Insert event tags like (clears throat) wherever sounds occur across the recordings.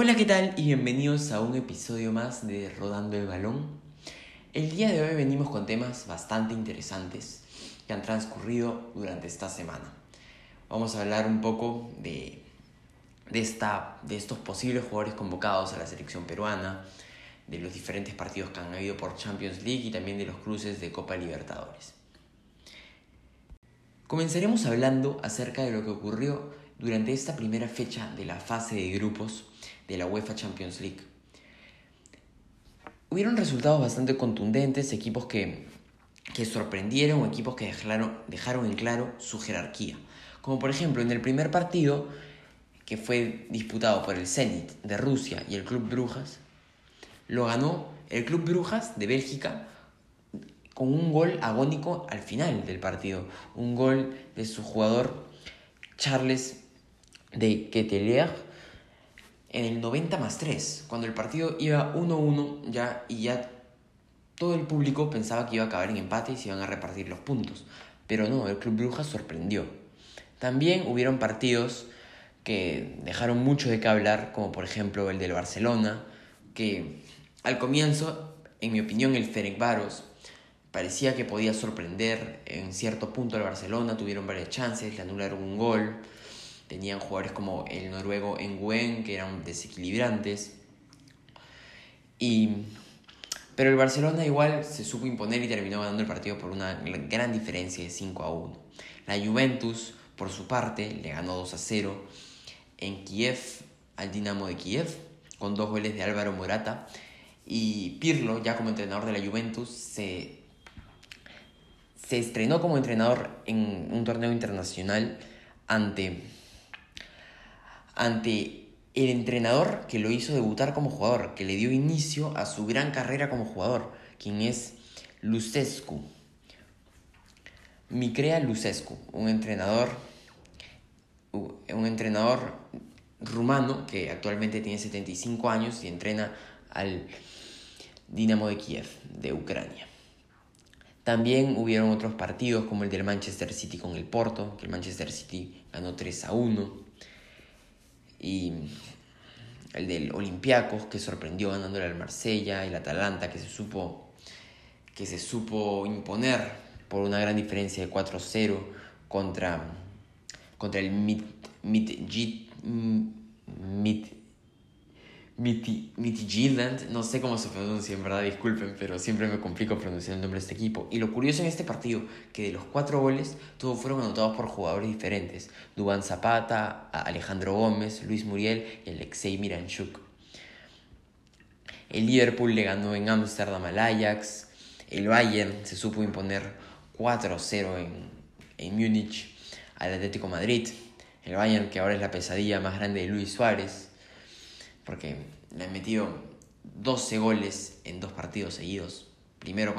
Hola, ¿qué tal? Y bienvenidos a un episodio más de Rodando el Balón. El día de hoy venimos con temas bastante interesantes que han transcurrido durante esta semana. Vamos a hablar un poco de, de, esta, de estos posibles jugadores convocados a la selección peruana, de los diferentes partidos que han habido por Champions League y también de los cruces de Copa Libertadores. Comenzaremos hablando acerca de lo que ocurrió durante esta primera fecha de la fase de grupos de la UEFA Champions League. Hubieron resultados bastante contundentes, equipos que, que sorprendieron, equipos que dejaron, dejaron en claro su jerarquía. Como por ejemplo en el primer partido, que fue disputado por el Zenit de Rusia y el Club Brujas, lo ganó el Club Brujas de Bélgica con un gol agónico al final del partido. Un gol de su jugador Charles de Ketelier en el 90 más 3, cuando el partido iba 1-1 ya y ya todo el público pensaba que iba a acabar en empate y se iban a repartir los puntos. Pero no, el Club Brujas sorprendió. También hubieron partidos que dejaron mucho de qué hablar, como por ejemplo el del Barcelona, que al comienzo, en mi opinión, el Ferencváros parecía que podía sorprender en cierto punto al Barcelona, tuvieron varias chances, le anularon un gol, tenían jugadores como el noruego Nguyen que eran desequilibrantes. Y, pero el Barcelona igual se supo imponer y terminó ganando el partido por una gran diferencia de 5 a 1. La Juventus, por su parte, le ganó 2 a 0 en Kiev al Dinamo de Kiev con dos goles de Álvaro Morata. Y Pirlo, ya como entrenador de la Juventus, se, se estrenó como entrenador en un torneo internacional ante ante el entrenador que lo hizo debutar como jugador, que le dio inicio a su gran carrera como jugador, quien es Lucescu. Micrea Lucescu, un entrenador, un entrenador rumano que actualmente tiene 75 años y entrena al Dinamo de Kiev de Ucrania. También hubieron otros partidos como el del Manchester City con el Porto, que el Manchester City ganó 3 a 1 y el del Olympiacos que sorprendió ganándole al Marsella, el Atalanta que se supo que se supo imponer por una gran diferencia de 4-0 contra contra el Mit, Mit, Mit, Midtjylland, no sé cómo se pronuncia, en verdad, disculpen, pero siempre me complico pronunciar el nombre de este equipo. Y lo curioso en este partido, que de los cuatro goles, todos fueron anotados por jugadores diferentes. Dubán Zapata, Alejandro Gómez, Luis Muriel y Alexei Miranchuk. El Liverpool le ganó en Ámsterdam al Ajax. El Bayern se supo imponer 4-0 en, en Múnich al Atlético Madrid. El Bayern que ahora es la pesadilla más grande de Luis Suárez porque le han metido 12 goles en dos partidos seguidos. Primero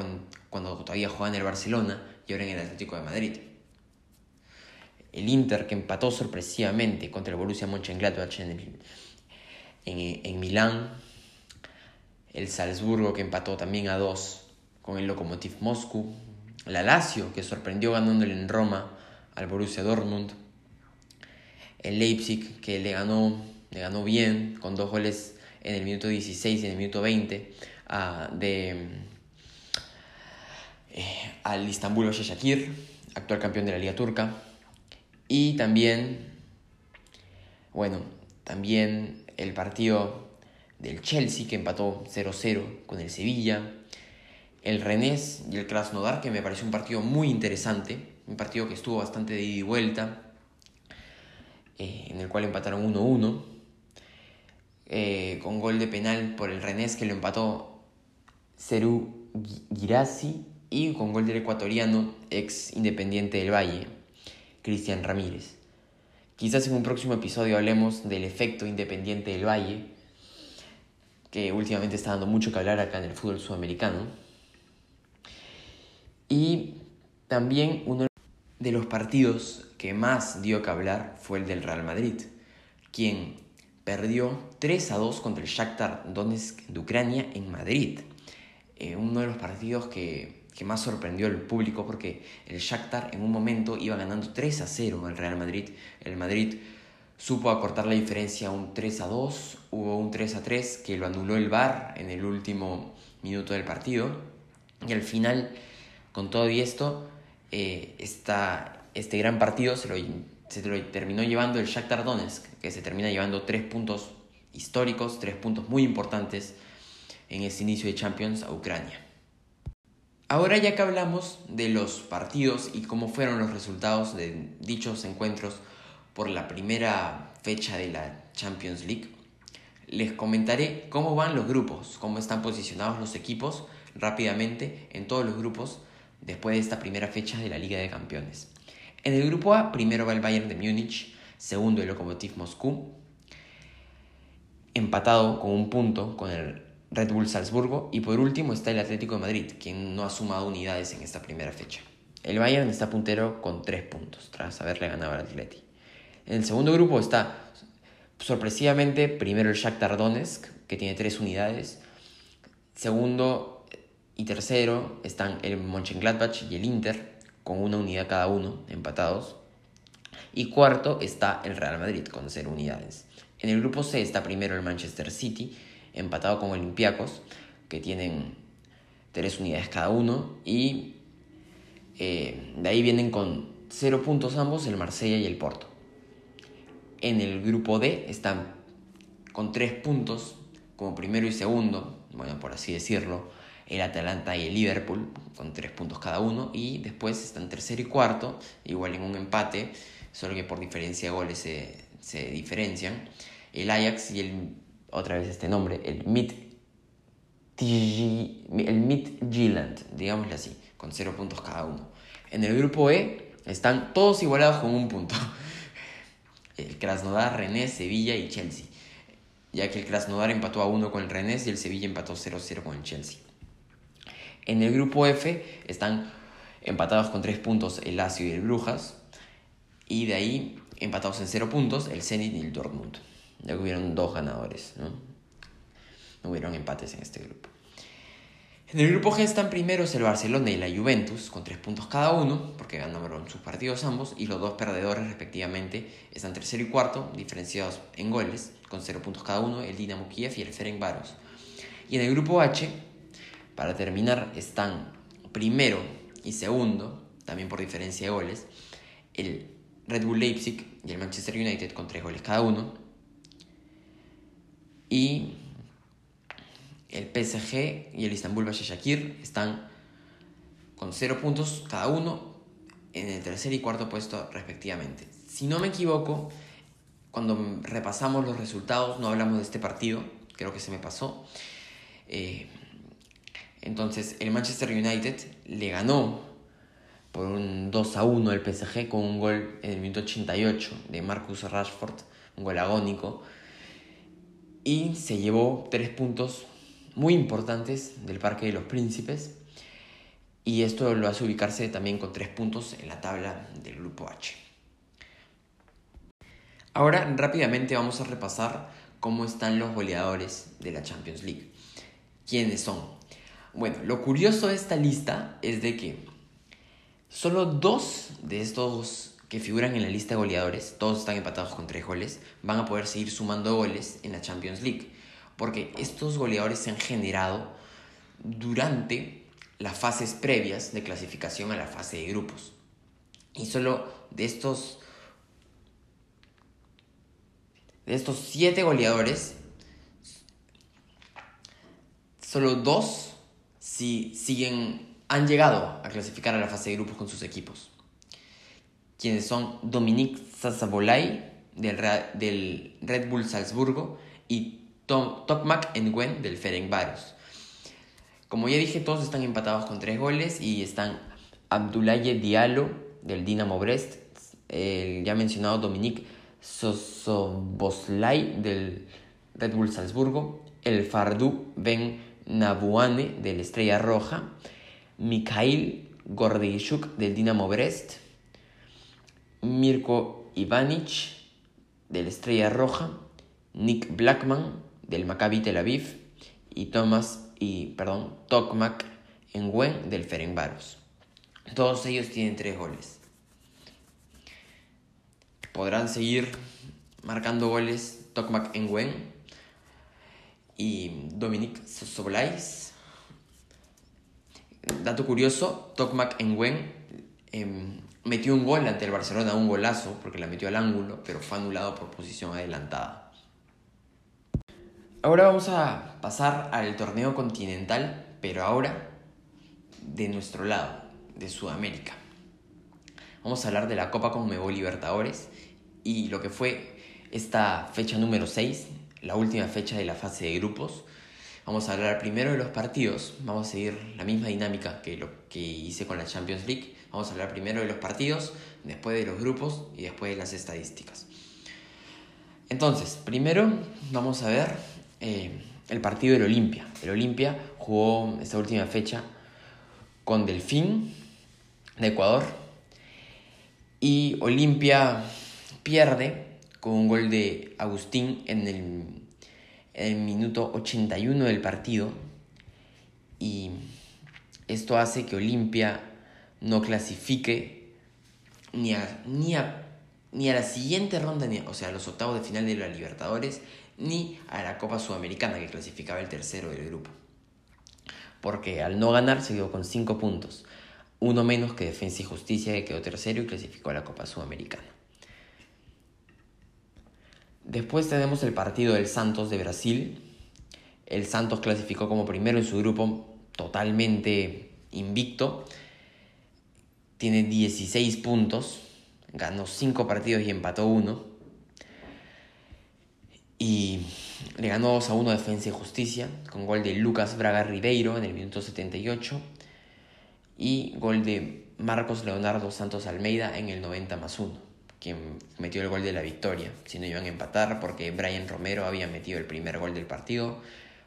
cuando, todavía jugaba en el Barcelona y ahora en el Atlético de Madrid. El Inter que empató sorpresivamente contra el Borussia Mönchengladbach en, en, en Milán. El Salzburgo que empató también a dos con el Lokomotiv Moscú. La Lazio que sorprendió ganándole en Roma al Borussia Dortmund. El Leipzig que le ganó le ganó bien, con dos goles en el minuto 16 y en el minuto 20 de, eh, al Istanbul Başakşehir, actual campeón de la Liga Turca. Y también, bueno, también el partido del Chelsea que empató 0-0 con el Sevilla. El Rennes y el Krasnodar, que me pareció un partido muy interesante, un partido que estuvo bastante de ida y vuelta, eh, en el cual empataron 1-1. Eh, con gol de penal por el Renés que lo empató Cerú Girassi y con gol del ecuatoriano ex Independiente del Valle, Cristian Ramírez. Quizás en un próximo episodio hablemos del efecto Independiente del Valle, que últimamente está dando mucho que hablar acá en el fútbol sudamericano. Y también uno de los partidos que más dio que hablar fue el del Real Madrid, quien perdió 3 a 2 contra el Shakhtar Donetsk de Ucrania en Madrid. Eh, uno de los partidos que, que, más sorprendió al público porque el Shakhtar en un momento iba ganando 3 a 0 al Real Madrid. El Madrid supo acortar la diferencia a un 3 a 2, hubo un 3 a 3 que lo anuló el VAR en el último minuto del partido y al final con todo y esto eh, este gran partido se lo, se terminó llevando el Shakhtar Donetsk que se termina llevando tres puntos históricos, tres puntos muy importantes en ese inicio de Champions a Ucrania. Ahora ya que hablamos de los partidos y cómo fueron los resultados de dichos encuentros por la primera fecha de la Champions League, les comentaré cómo van los grupos, cómo están posicionados los equipos rápidamente en todos los grupos después de esta primera fecha de la Liga de Campeones. En el grupo A, primero va el Bayern de Múnich, segundo el Lokomotiv Moscú, empatado con un punto con el Red Bull Salzburgo y por último está el Atlético de Madrid, quien no ha sumado unidades en esta primera fecha. El Bayern está puntero con 3 puntos tras haberle ganado al Atleti. En el segundo grupo está sorpresivamente primero el Shakhtar Donetsk, que tiene 3 unidades. Segundo y tercero están el Mönchengladbach y el Inter, con una unidad cada uno, empatados. Y cuarto está el Real Madrid, con 0 unidades. En el grupo C está primero el Manchester City, empatado con Olympiacos, que tienen tres unidades cada uno, y eh, de ahí vienen con cero puntos ambos el Marsella y el Porto. En el grupo D están con tres puntos como primero y segundo, bueno, por así decirlo, el Atalanta y el Liverpool con tres puntos cada uno, y después están tercero y cuarto, igual en un empate, solo que por diferencia de goles se, se diferencian, el Ajax y el otra vez este nombre, el Mid, el Mid Giland, digámosle así, con cero puntos cada uno. En el grupo E están todos igualados con un punto. (laughs) El Krasnodar, Rennes, Sevilla y Chelsea. Ya que el Krasnodar empató a uno con el Rennes y el Sevilla empató 0-0 con el Chelsea. En el grupo F están empatados con tres puntos el Lazio y el Brujas. Y de ahí empatados en cero puntos el Zenit y el Dortmund. Ya hubieron dos ganadores, ¿no? No hubieron empates en este grupo. En el grupo G están primeros el Barcelona y la Juventus, con tres puntos cada uno, porque ganaron sus partidos ambos, y los dos perdedores respectivamente están tercero y cuarto, diferenciados en goles, con cero puntos cada uno, el Dinamo Kiev y el Ferencváros. Y en el grupo H, para terminar, están primero y segundo, también por diferencia de goles, el Red Bull Leipzig y el Manchester United con tres goles cada uno, y el PSG y el Istanbul Başakşehir están con 0 puntos cada uno en el tercer y cuarto puesto respectivamente. Si no me equivoco, cuando repasamos los resultados no hablamos de este partido, creo que se me pasó. Eh, entonces el Manchester United le ganó por un 2 a 1 el PSG con un gol en el minuto 88 de Marcus Rashford, un gol agónico y se llevó tres puntos muy importantes del Parque de los Príncipes y esto lo hace ubicarse también con tres puntos en la tabla del grupo H. Ahora rápidamente vamos a repasar cómo están los goleadores de la Champions League. ¿Quiénes son? Bueno, lo curioso de esta lista es de que solo dos de estos que figuran en la lista de goleadores, todos están empatados con tres goles, van a poder seguir sumando goles en la Champions League. Porque estos goleadores se han generado durante las fases previas de clasificación a la fase de grupos. Y solo de estos, de estos siete goleadores, solo dos si siguen, han llegado a clasificar a la fase de grupos con sus equipos quienes son Dominique Sassabolay del, Red Bull Salzburgo y Tom, Tokmak Nguyen del Ferencváros. Como ya dije, todos están empatados con tres goles y están Abdoulaye Diallo del Dinamo Brest, el ya mencionado Dominique Sosoboslai del Red Bull Salzburgo, el Fardou Ben Nabouane del Estrella Roja, Mikhail Gordeychuk del Dinamo Brest, Mirko Ivanic del Estrella Roja, Nick Blackman del Maccabi Tel Aviv y Thomas y perdón, Tokmak Nguyen del Ferencváros. Todos ellos tienen tres goles. Podrán seguir marcando goles Tokmak Nguyen y Dominic Sobolais. Dato curioso, Tokmak Nguyen em, metió un gol ante el Barcelona, un golazo, porque la metió al ángulo, pero fue anulado por posición adelantada. Ahora vamos a pasar al torneo continental, pero ahora de nuestro lado, de Sudamérica. Vamos a hablar de la Copa Conmebol Libertadores y lo que fue esta fecha número 6, la última fecha de la fase de grupos. Vamos a hablar primero de los partidos, vamos a seguir la misma dinámica que lo que hice con la Champions League. Vamos a hablar primero de los partidos, después de los grupos y después de las estadísticas. Entonces, primero vamos a ver eh, el partido del Olimpia. El Olimpia jugó esta última fecha con Delfín de Ecuador y Olimpia pierde con un gol de Agustín en el, en el minuto 81 del partido y esto hace que Olimpia no clasifique ni a, ni a, ni a la siguiente ronda, ni o sea, a los octavos de final de la Libertadores, ni a la Copa Sudamericana que clasificaba el tercero del grupo. Porque al no ganar se quedó con 5 puntos, uno menos que Defensa y Justicia que quedó tercero y clasificó a la Copa Sudamericana. Después tenemos el partido del Santos de Brasil. El Santos clasificó como primero en su grupo totalmente invicto. Tiene 16 puntos, ganó 5 partidos y empató 1 y le ganó 2 a 1 Defensa y Justicia con gol de Lucas Braga Ribeiro en el minuto 78 y gol de Marcos Leonardo Santos Almeida en el 90 más 1, quien metió el gol de la victoria, si no iban a empatar porque Brian Romero había metido el primer gol del partido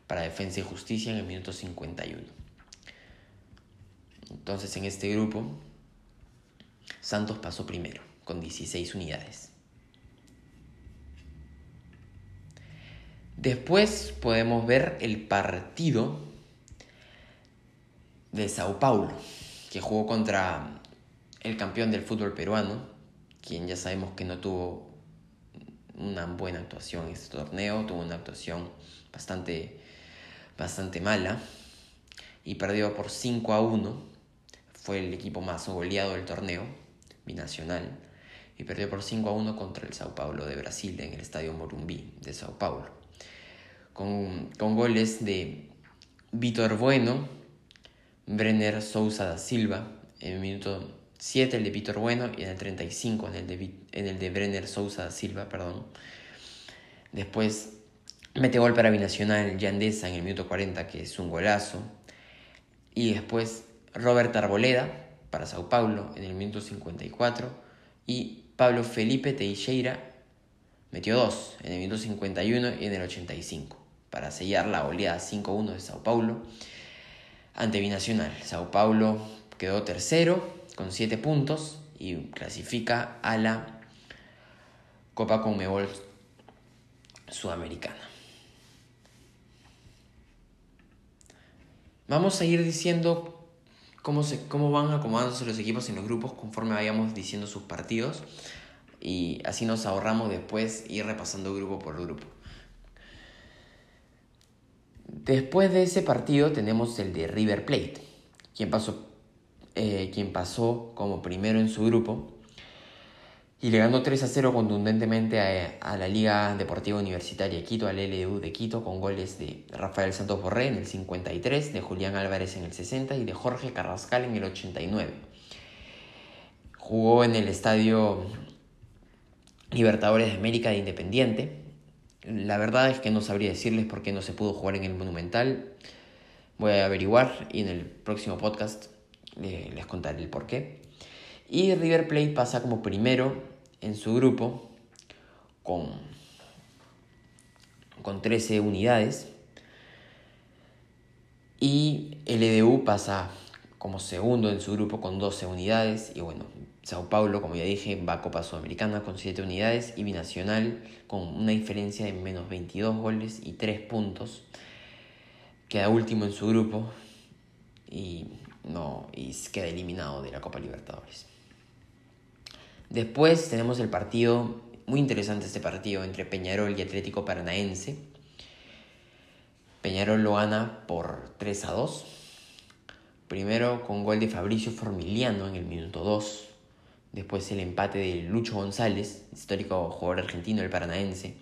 para Defensa y Justicia en el minuto 51. Entonces en este grupo Santos pasó primero con 16 unidades. Después podemos ver el partido de Sao Paulo, que jugó contra el campeón del fútbol peruano, quien ya sabemos que no tuvo una buena actuación en este torneo, tuvo una actuación bastante, bastante mala y perdió por 5 a 1. Fue el equipo más goleado del torneo binacional y perdió por 5 a 1 contra el Sao Paulo de Brasil en el estadio Morumbi de Sao Paulo con, goles de Vitor Bueno, Brenner Sousa da Silva, en el minuto 7 el de Vitor Bueno y en el 35 en el de, en el de Brenner Sousa Silva, perdón. Después mete gol para Binacional Yandesa en el minuto 40, que es un golazo. Y después Robert Arboleda para Sao Paulo en el minuto 54. Y Pablo Felipe Teixeira metió dos en el minuto 51 y en el 85 para sellar la oleada 5-1 de Sao Paulo ante Binacional. Sao Paulo quedó tercero con 7 puntos y clasifica a la Copa Conmebol Sudamericana. Vamos a ir diciendo cómo, se, cómo van acomodándose los equipos en los grupos conforme vayamos diciendo sus partidos y así nos ahorramos después ir repasando grupo por grupo. Después de ese partido tenemos el de River Plate, quien pasó, eh, quien pasó como primero en su grupo y le ganó 3 a 0 contundentemente a, la Liga Deportiva Universitaria Quito, al LDU de Quito, con goles de Rafael Santos Borré en el 53, de Julián Álvarez en el 60 y de Jorge Carrascal en el 89. Jugó en el Estadio Libertadores de América de Independiente la verdad es que no sabría decirles por qué no se pudo jugar en el Monumental. Voy a averiguar y en el próximo podcast les contaré el por qué. Y River Plate pasa como primero en su grupo con, con 13 unidades. Y LDU pasa como segundo en su grupo con 12 unidades. Y bueno, Sao Paulo, como ya dije, va a Copa Sudamericana con 7 unidades y Binacional con una diferencia de menos 22 goles y 3 puntos. Queda último en su grupo y, no, y queda eliminado de la Copa Libertadores. Después tenemos el partido muy interesante este partido entre Peñarol y Atlético Paranaense. Peñarol lo gana por 3 a 2. Primero con gol de Fabricio Formiliano en el minuto 2. Después el empate de Lucho González, histórico jugador argentino del Paranaense.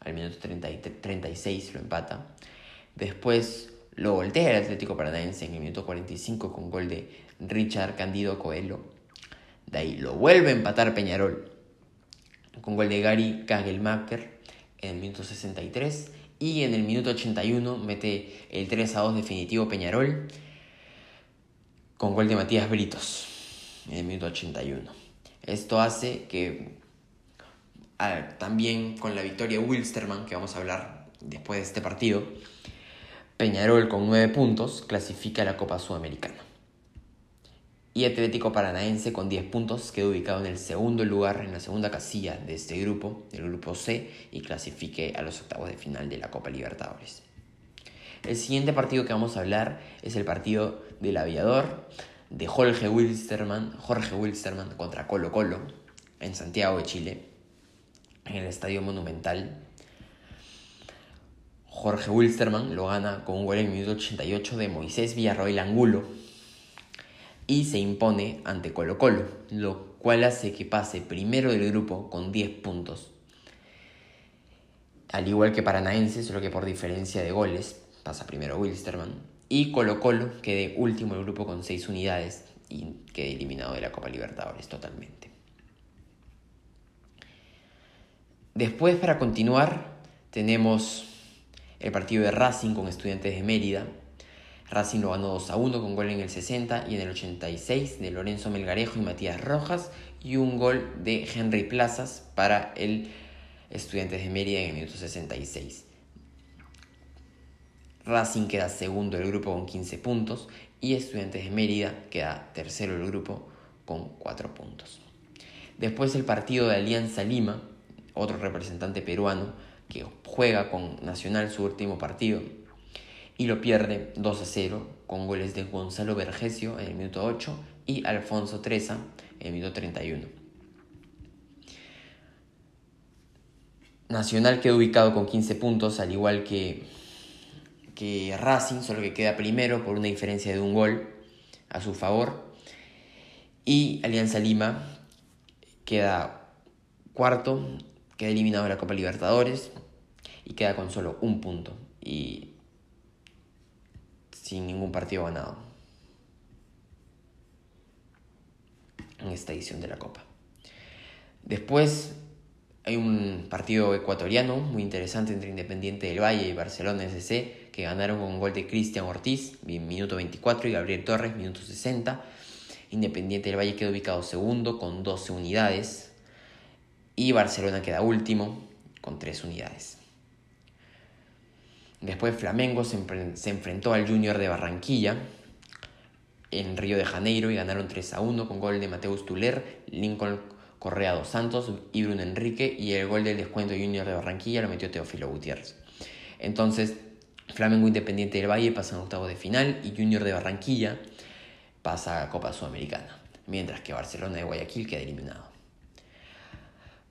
Al minuto 36 lo empata. Después lo voltea el Atlético Paranaense en el minuto 45 con gol de Richard Candido Coelho. De ahí lo vuelve a empatar Peñarol con gol de Gary Kagelmacher en el minuto 63 y en el minuto 81 mete el 3 a 2 definitivo Peñarol con gol de Matías Britos en el minuto 81. Esto hace que también con la victoria de Wilstermann, que vamos a hablar después de este partido, Peñarol con 9 puntos clasifica a la Copa Sudamericana y Atlético Paranaense con 10 puntos quedó ubicado en el segundo lugar, en la segunda casilla de este grupo, del grupo C, y clasifique a los octavos de final de la Copa Libertadores. El siguiente partido que vamos a hablar es el partido del aviador de Jorge Wilstermann, Jorge Wilstermann contra Colo Colo en Santiago de Chile, en el Estadio Monumental. Jorge Wilstermann lo gana con un gol en el minuto 88 de Moisés Villarroel Angulo y se impone ante Colo Colo, lo cual hace que pase primero del grupo con 10 puntos. Al igual que Paranaense, solo que por diferencia de goles, pasa primero Wilstermann. Y Colo Colo quede último del grupo con 6 unidades y quede eliminado de la Copa Libertadores totalmente. Después, para continuar, tenemos el partido de Racing con Estudiantes de Mérida, Racing lo ganó 2 a 1 con gol en el 60 y en el 86 de Lorenzo Melgarejo y Matías Rojas y un gol de Henry Plazas para el Estudiantes de Mérida en el minuto 66. Racing queda segundo del grupo con 15 puntos y Estudiantes de Mérida queda tercero del grupo con 4 puntos. Después el partido de Alianza Lima, otro representante peruano que juega con Nacional su último partido y lo pierde 2 a 0 con goles de Gonzalo Vergesio en el minuto 8 y Alfonso Treza en el minuto 31. Nacional queda ubicado con 15 puntos, al igual que, que Racing, solo que queda primero por una diferencia de un gol a su favor. Y Alianza Lima queda cuarto, queda eliminado de la Copa Libertadores y queda con solo un punto. Y sin ningún partido ganado en esta edición de la Copa. Después hay un partido ecuatoriano muy interesante entre Independiente del Valle y Barcelona SC que ganaron con un gol de Cristian Ortiz, minuto 24, y Gabriel Torres, minuto 60. Independiente del Valle quedó ubicado segundo con 12 unidades y Barcelona queda último con 3 unidades. Después Flamengo se, enfrentó al Junior de Barranquilla en Río de Janeiro y ganaron 3 a 1 con gol de Mateus Tuller, Lincoln Correa dos Santos y Bruno Enrique y el gol del descuento Junior de Barranquilla lo metió Teófilo Gutiérrez. Entonces Flamengo Independiente del Valle pasa en octavos de final y Junior de Barranquilla pasa a Copa Sudamericana, mientras que Barcelona de Guayaquil queda eliminado.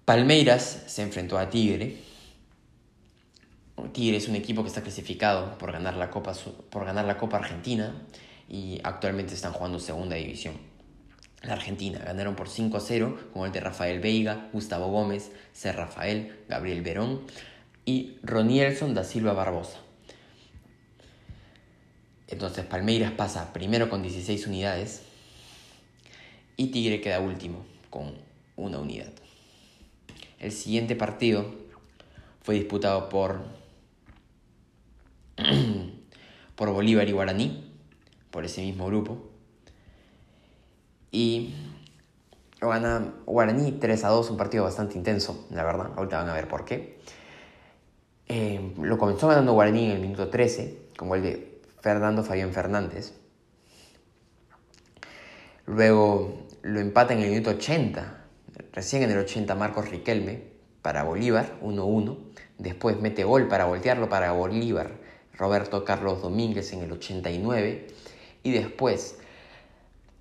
Palmeiras se enfrentó a Tigre Tigre es un equipo que está clasificado por ganar la Copa, por ganar la Copa Argentina y actualmente están jugando segunda división. La Argentina ganaron por 5 a 0 con el de Rafael Veiga, Gustavo Gómez, C. Rafael, Gabriel Verón y Ronielson da Silva Barbosa. Entonces Palmeiras pasa primero con 16 unidades y Tigre queda último con una unidad. El siguiente partido fue disputado por (clears throat) por Bolívar y Guaraní, por ese mismo grupo. Y gana Guaraní 3 a 2, un partido bastante intenso, la verdad. Ahorita van a ver por qué. Eh, lo comenzó ganando Guaraní en el minuto 13, con el de Fernando Fabián Fernández. Luego lo empata en el minuto 80, recién en el 80 Marcos Riquelme para Bolívar, 1-1. Después mete gol para voltearlo para Bolívar Roberto Carlos Domínguez en el 89 y después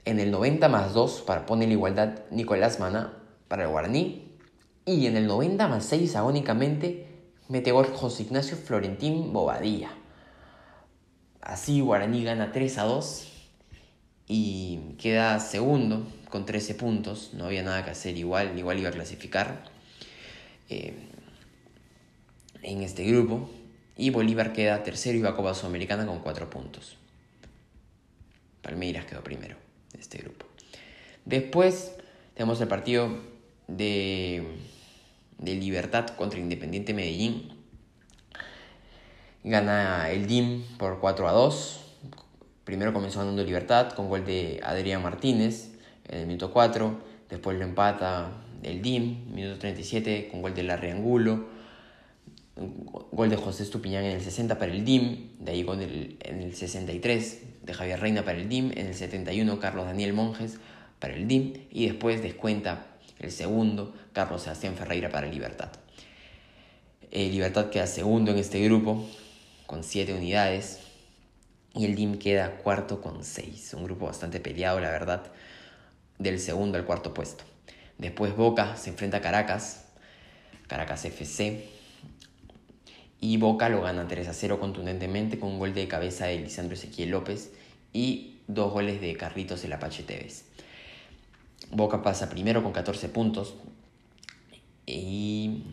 en el 90 más 2 para poner la igualdad Nicolás Mana para el Guaraní Y en el 90 más 6, agónicamente, mete gol José Ignacio Florentín Bobadilla. Así Guaraní gana 3 a 2 y queda segundo con 13 puntos. No había nada que hacer, igual, igual iba a clasificar eh, en este grupo. Y Bolívar queda tercero y va a Copa Sudamericana con 4 puntos. Palmeiras quedó primero de este grupo. Después tenemos el partido de, de Libertad contra Independiente Medellín. Gana el DIM por 4 a 2. Primero comenzó ganando Libertad con gol de Adrián Martínez en el minuto 4. Después lo empata el DIM, minuto 37, con gol de Larry Angulo. Gol de José Estupiñán en el 60 para el DIM. De ahí en el 63 de Javier Reina para el DIM, en el 71 Carlos Daniel Monjes para el DIM y después descuenta el segundo Carlos Sebastián Ferreira para Libertad. Eh, Libertad queda segundo en este grupo con 7 unidades y el DIM queda cuarto con 6, un grupo bastante peleado la verdad, del segundo al cuarto puesto. Después Boca se enfrenta a Caracas, Caracas FC, y Boca lo gana 3 a 0 contundentemente con un gol de cabeza de Lisandro Ezequiel López y dos goles de Carlitos el Apache Tevez. Boca pasa primero con 14 puntos y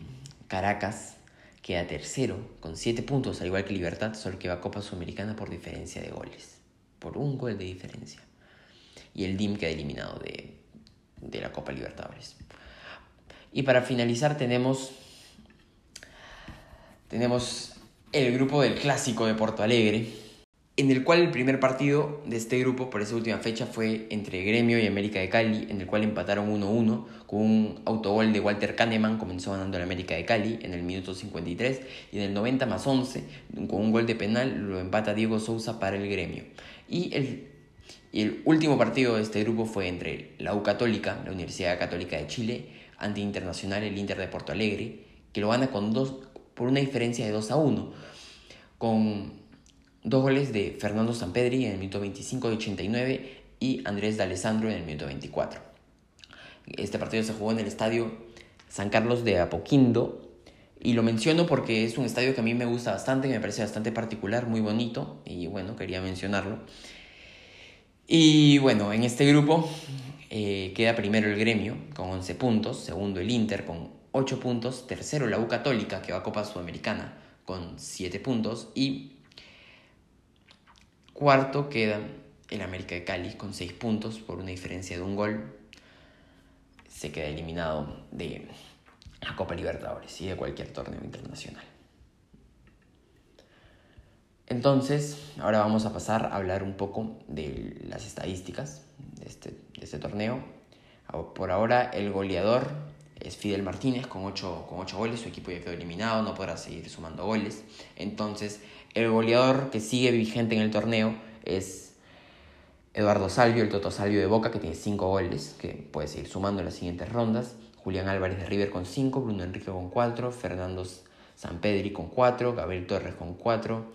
Caracas queda tercero con 7 puntos, al igual que Libertad, solo que va a Copa Sudamericana por diferencia de goles, por un gol de diferencia. Y el DIM queda eliminado de, de la Copa Libertadores. Y para finalizar tenemos tenemos el grupo del clásico de Porto Alegre, en el cual el primer partido de este grupo por esa última fecha fue entre Gremio y América de Cali, en el cual empataron 1-1 con un autogol de Walter Kahneman, comenzó ganando el América de Cali en el minuto 53 y en el 90 más 11 con un gol de penal lo empata Diego Sousa para el Gremio. Y el, y el último partido de este grupo fue entre la U Católica, la Universidad Católica de Chile, ante Internacional, el Inter de Porto Alegre, que lo gana con dos, por una diferencia de 2 a 1, con dos goles de Fernando Sampedri en el minuto 25 y 89 y Andrés D'Alessandro en el minuto 24. Este partido se jugó en el estadio San Carlos de Apoquindo y lo menciono porque es un estadio que a mí me gusta bastante, me parece bastante particular, muy bonito y bueno, quería mencionarlo. Y bueno, en este grupo eh, queda primero el gremio con 11 puntos, segundo el Inter con 8 puntos. Tercero, la U Católica, que va a Copa Sudamericana con 7 puntos. Y cuarto queda el América de Cali con 6 puntos por una diferencia de un gol. Se queda eliminado de la Copa Libertadores y de cualquier torneo internacional. Entonces, ahora vamos a pasar a hablar un poco de las estadísticas de este, de este torneo. Por ahora, el goleador es Fidel Martínez con 8, con goles, su equipo ya quedó eliminado, no podrá seguir sumando goles. Entonces, el goleador que sigue vigente en el torneo es Eduardo Salvio, el Toto Salvio de Boca, que tiene 5 goles, que puede seguir sumando en las siguientes rondas. Julián Álvarez de River con 5, Bruno Enrique con 4, Fernando Sanpedri con 4, Gabriel Torres con 4,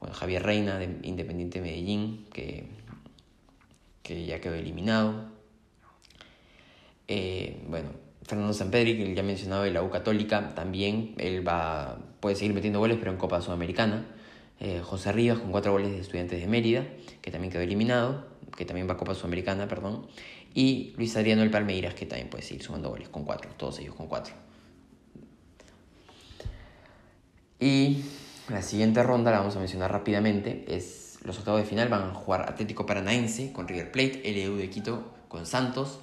bueno, Javier Reina de Independiente Medellín, que, que ya quedó eliminado. Eh, bueno, Fernando Sampedri, que ya mencionado de la U Católica, también él va, puede seguir metiendo goles, pero en Copa Sudamericana. Eh, José Rivas con cuatro goles de Estudiantes de Mérida, que también quedó eliminado, que también va a Copa Sudamericana, perdón. Y Luis Adriano del Palmeiras, que también puede seguir sumando goles con cuatro, todos ellos con cuatro. Y la siguiente ronda la vamos a mencionar rápidamente. Es los octavos de final van a jugar Atlético Paranaense con River Plate, LU de Quito con Santos,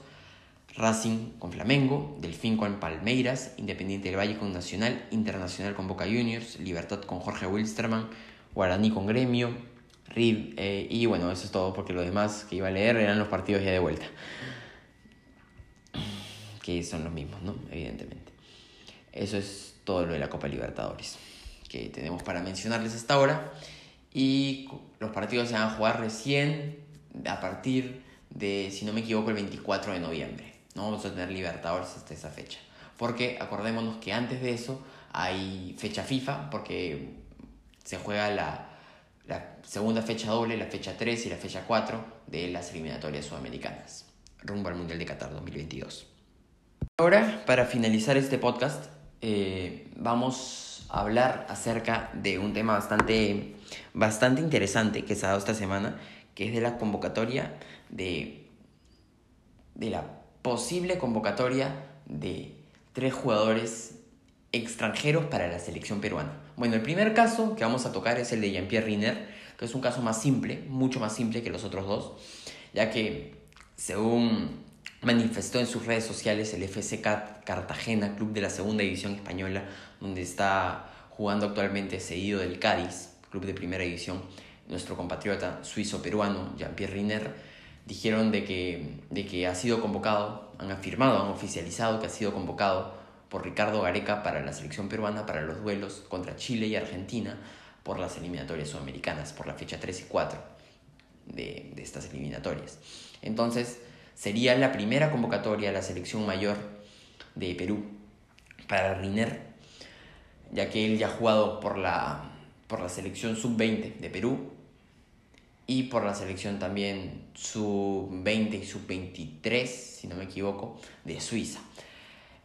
Racing con Flamengo, Delfín con Palmeiras, Independiente del Valle con Nacional, Internacional con Boca Juniors, Libertad con Jorge Wilstermann, Guaraní con Gremio, Riv, eh, y bueno, eso es todo porque lo demás que iba a leer eran los partidos ya de vuelta. Que son los mismos, ¿no? Evidentemente. Eso es todo lo de la Copa Libertadores que tenemos para mencionarles hasta ahora. Y los partidos se van a jugar recién a partir de, si no me equivoco, el 24 de noviembre. No vamos a tener Libertadores hasta esa fecha. Porque acordémonos que antes de eso hay fecha FIFA, porque se juega la, la segunda fecha doble, la fecha 3 y la fecha 4 de las eliminatorias sudamericanas, rumbo al Mundial de Qatar 2022. Ahora, para finalizar este podcast, eh, vamos a hablar acerca de un tema bastante, bastante interesante que se ha dado esta semana, que es de la convocatoria de, de la posible convocatoria de tres jugadores extranjeros para la selección peruana. Bueno, el primer caso que vamos a tocar es el de Jean-Pierre Riner, que es un caso más simple, mucho más simple que los otros dos, ya que según manifestó en sus redes sociales el FC Cartagena, club de la segunda división española, donde está jugando actualmente seguido del Cádiz, club de primera división, nuestro compatriota suizo-peruano Jean-Pierre Riner, dijeron de que, de que ha sido convocado, han afirmado, han oficializado que ha sido convocado por Ricardo Gareca para la selección peruana para los duelos contra Chile y Argentina por las eliminatorias sudamericanas, por la fecha 3 y 4 de, de estas eliminatorias. Entonces, sería la primera convocatoria a la selección mayor de Perú para Riner, ya que él ya ha jugado por la, por la selección sub-20 de Perú y por la selección también sub-20 y sub-23, si no me equivoco, de Suiza.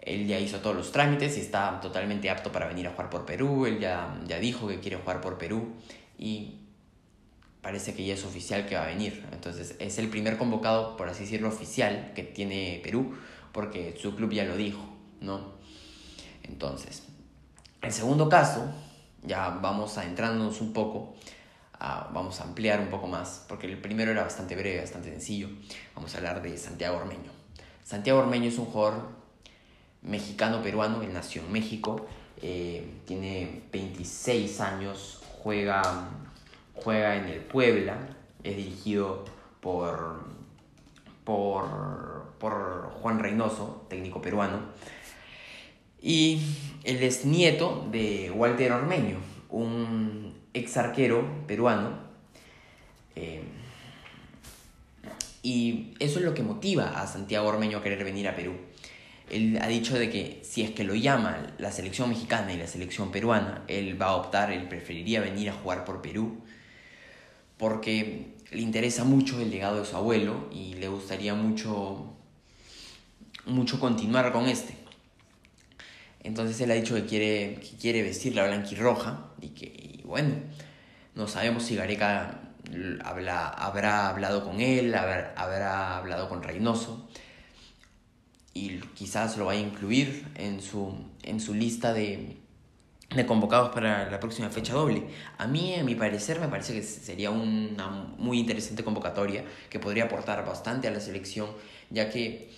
Él ya hizo todos los trámites y está totalmente apto para venir a jugar por Perú. Él ya, ya dijo que quiere jugar por Perú y parece que ya es oficial que va a venir. Entonces es el primer convocado, por así decirlo, oficial que tiene Perú, porque su club ya lo dijo, ¿no? Entonces, el segundo caso, ya vamos a entrarnos un poco, vamos a ampliar un poco más, porque el primero era bastante breve, bastante sencillo. Vamos a hablar de Santiago Ormeño. Santiago Ormeño es un jugador mexicano-peruano, él nació en México, eh, tiene 26 años, juega juega en el Puebla, es dirigido por, por, por Juan Reynoso, técnico peruano, y él es nieto de Walter Ormeño, un ex arquero peruano. Eh, y eso es lo que motiva a Santiago Ormeño a querer venir a Perú. Él ha dicho de que si es que lo llama la selección mexicana y la selección peruana, él va a optar, él preferiría venir a jugar por Perú porque le interesa mucho el legado de su abuelo y le gustaría mucho, mucho continuar con este. Entonces él ha dicho que quiere, que quiere vestir la blanquirroja y que, bueno, no sabemos si Gareca habla, habrá hablado con él, habrá, habrá hablado con Reynoso y quizás lo vaya a incluir en su, en su lista de, de convocados para la próxima fecha doble. A mí, a mi parecer, me parece que sería una muy interesante convocatoria que podría aportar bastante a la selección, ya que,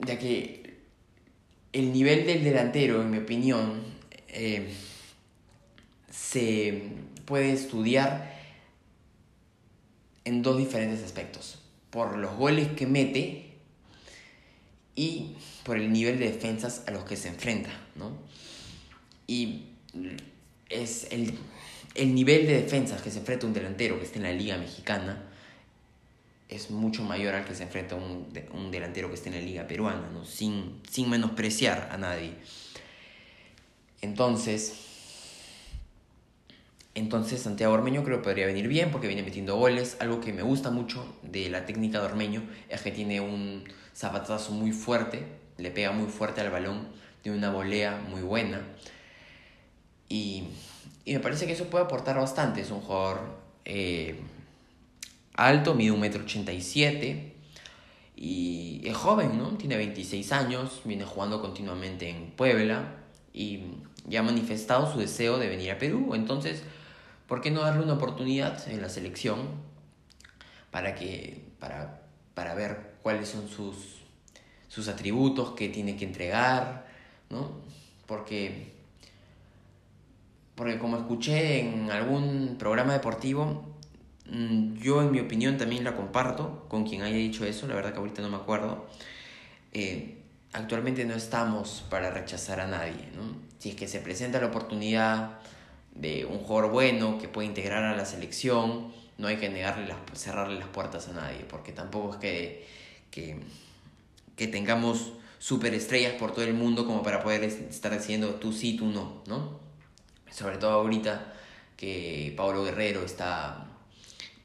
ya que el nivel del delantero, en mi opinión, eh, se puede estudiar en dos diferentes aspectos. Por los goles que mete y por el nivel de defensas a los que se enfrenta, ¿no? Y es el, nivel de defensas que se enfrenta un delantero que esté en la liga mexicana es mucho mayor al que se enfrenta un, un delantero que esté en la liga peruana, ¿no? Sin, sin menospreciar a nadie. Entonces, entonces Santiago Ormeño creo que podría venir bien porque viene metiendo goles. Algo que me gusta mucho de la técnica de Ormeño es que tiene un zapatazo muy fuerte, le pega muy fuerte al balón, tiene una volea muy buena. Y, y me parece que eso puede aportar bastante. Es un jugador eh, alto, mide 1,87m y es joven, ¿no? Tiene 26 años, viene jugando continuamente en Puebla y ya ha manifestado su deseo de venir a Perú. Entonces, ¿por qué no darle una oportunidad en la selección para, que, para, para ver cuáles son sus, sus atributos que tiene que entregar, ¿no? Porque, porque como escuché en algún programa deportivo, mm, yo en mi opinión también la comparto con quien haya dicho eso, la verdad que ahorita no me acuerdo. Eh, actualmente no estamos para rechazar a nadie, ¿no? Si es que se presenta la oportunidad de un jugador bueno que puede integrar a la selección, no hay que negarle las, cerrarle las puertas a nadie, porque tampoco es que que, que tengamos superestrellas por todo el mundo como para poder estar diciendo tú sí, tú no, ¿no? Sobre todo ahorita que Pablo Guerrero está,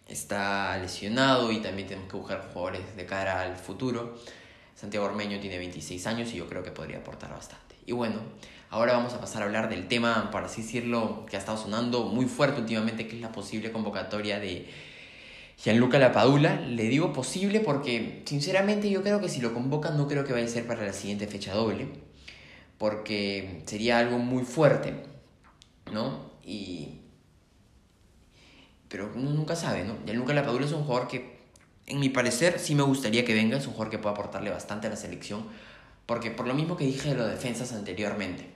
está lesionado y también tenemos que buscar jugadores de cara al futuro. Santiago Ormeño tiene 26 años y yo creo que podría aportar bastante. Y bueno, ahora vamos a pasar a hablar del tema, por así decirlo, que ha estado sonando muy fuerte últimamente, que es la posible convocatoria de Gianluca Lapadula. Le digo posible porque, sinceramente, yo creo que si lo convocan no creo que vaya a ser para la siguiente fecha doble, porque sería algo muy fuerte, ¿no? Y... Pero uno nunca sabe, ¿no? Gianluca Lapadula es un jugador que, en mi parecer, sí me gustaría que venga, es un jugador que puede aportarle bastante a la selección, porque por lo mismo que dije de los defensas anteriormente,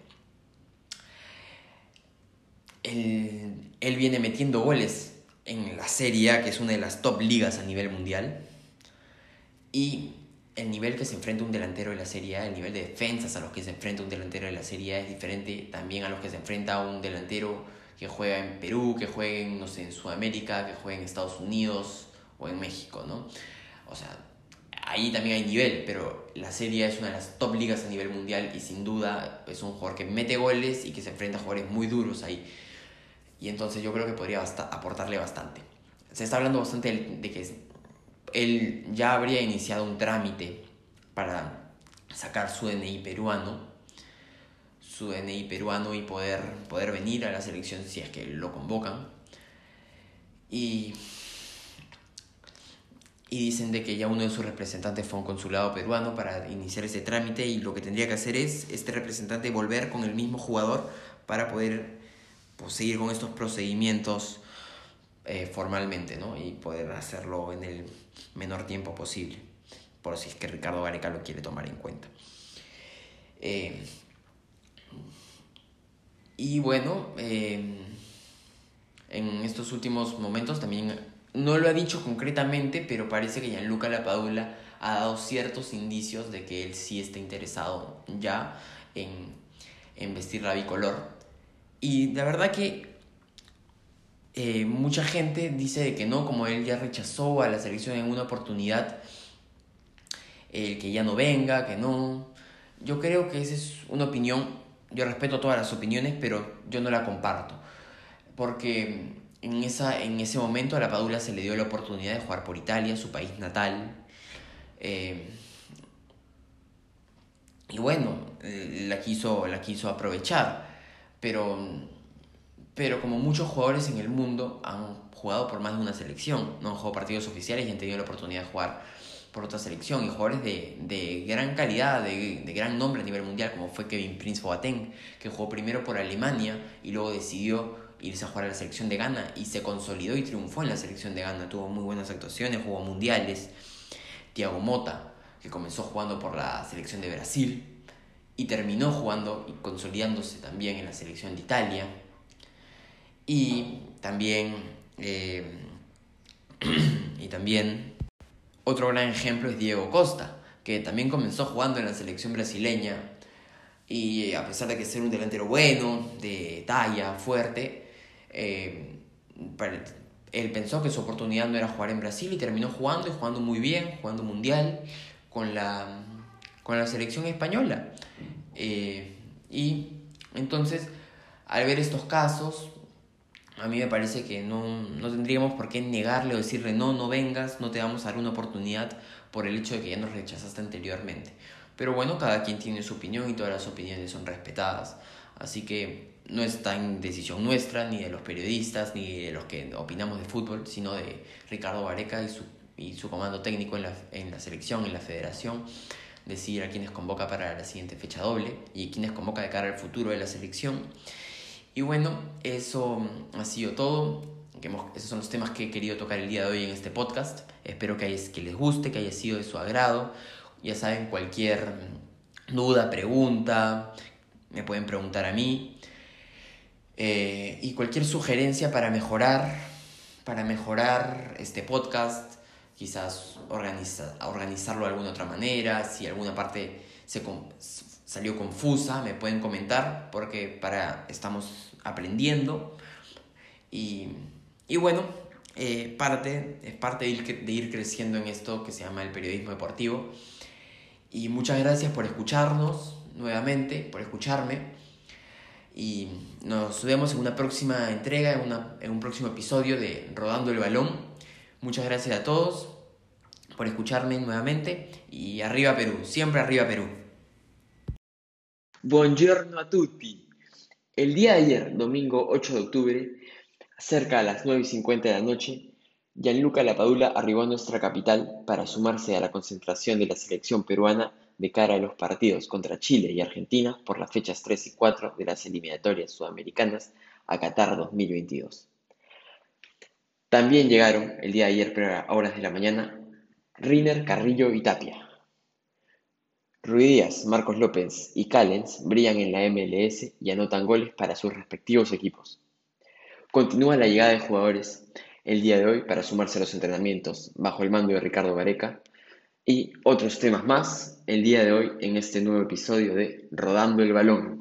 él, viene metiendo goles en la Serie A, que es una de las top ligas a nivel mundial. Y el nivel que se enfrenta un delantero de la Serie A, el nivel de defensas a los que se enfrenta un delantero de la Serie A es diferente también a los que se enfrenta un delantero que juega en Perú, que juega en, no sé, en Sudamérica, que juega en Estados Unidos o en México, ¿no? O sea, ahí también hay nivel, pero la Serie A es una de las top ligas a nivel mundial y sin duda es un jugador que mete goles y que se enfrenta a jugadores muy duros ahí. Y entonces yo creo que podría aportarle bastante. Se está hablando bastante de que él ya habría iniciado un trámite para sacar su DNI peruano, su DNI peruano y poder, poder venir a la selección si es que lo convocan. Y, y dicen de que ya uno de sus representantes fue a un consulado peruano para iniciar ese trámite y lo que tendría que hacer es este representante volver con el mismo jugador para poder pues, seguir con estos procedimientos eh, formalmente, ¿no? Y poder hacerlo en el menor tiempo posible, por si es que Ricardo Gareca lo quiere tomar en cuenta. Eh, y bueno, eh, en estos últimos momentos también, no lo ha dicho concretamente, pero parece que Gianluca Lapadula ha dado ciertos indicios de que él sí está interesado ya en, en vestir la bicolor y la verdad que eh, mucha gente dice que no, como él ya rechazó a la selección en una oportunidad, el que ya no venga, que no. Yo creo que esa es una opinión, yo respeto todas las opiniones, pero yo no la comparto. Porque en, esa, en ese momento a la Padula se le dio la oportunidad de jugar por Italia, su país natal. Eh, y bueno, eh, la quiso, la quiso aprovechar pero, pero como muchos jugadores en el mundo han jugado por más de una selección, no han jugado partidos oficiales y han tenido la oportunidad de jugar por otra selección, y jugadores de, de gran calidad, de, de, gran nombre a nivel mundial, como fue Kevin Prince Boateng, que jugó primero por Alemania y luego decidió irse a jugar a la selección de Ghana y se consolidó y triunfó en la selección de Ghana, tuvo muy buenas actuaciones, jugó mundiales. Thiago Mota, que comenzó jugando por la selección de Brasil, y terminó jugando y consolidándose también en la selección de Italia. Y también, eh, (clears throat) y también otro gran ejemplo es Diego Costa, que también comenzó jugando en la selección brasileña y a pesar de que ser un delantero bueno, de talla, fuerte, eh, él pensó que su oportunidad no era jugar en Brasil y terminó jugando y jugando muy bien, jugando mundial con la, con la selección española. Eh, y entonces, al ver estos casos, a mí me parece que no, no, tendríamos por qué negarle o decirle no, no vengas, no te vamos a dar una oportunidad por el hecho de que ya nos rechazaste anteriormente. Pero bueno, cada quien tiene su opinión y todas las opiniones son respetadas. Así que no está en decisión nuestra, ni de los periodistas, ni de los que opinamos de fútbol, sino de Ricardo Vareca y su, y su comando técnico en la, en la selección, en la federación decidir a quienes convoca para la siguiente fecha doble y quienes convoca de cara al futuro de la selección. Y bueno, eso ha sido todo. Esos son los temas que he querido tocar el día de hoy en este podcast. Espero que, que les guste, que haya sido de su agrado. Ya saben, cualquier duda, pregunta, me pueden preguntar a mí. Eh, y cualquier sugerencia para mejorar, para mejorar este podcast, quizás organiza, organizarlo de alguna otra manera, si alguna parte se salió confusa, me pueden comentar porque para, estamos aprendiendo y, y bueno, eh, parte, es parte de ir, creciendo en esto que se llama el periodismo deportivo. Y muchas gracias por escucharnos nuevamente, por escucharme. Y nos vemos en una próxima entrega, en, en un próximo episodio de Rodando el Balón. Muchas gracias a todos por escucharme nuevamente y arriba Perú, siempre arriba Perú. Buongiorno a tutti. El día de ayer, domingo 8 de octubre, cerca a las 9 y 50 de la noche, Gianluca Lapadula arribó a nuestra capital para sumarse a la concentración de la selección peruana de cara a los partidos contra Chile y Argentina por las fechas 3 y 4 de las eliminatorias sudamericanas a Qatar 2022. También llegaron el día de ayer, a horas de la mañana, Riner, Carrillo y Tapia. Ruidías, Marcos López y Callens brillan en la MLS y anotan goles para sus respectivos equipos. Continúa la llegada de jugadores el día de hoy para sumarse a los entrenamientos bajo el mando de Ricardo Gareca y otros temas más el día de hoy en este nuevo episodio de Rodando el Balón.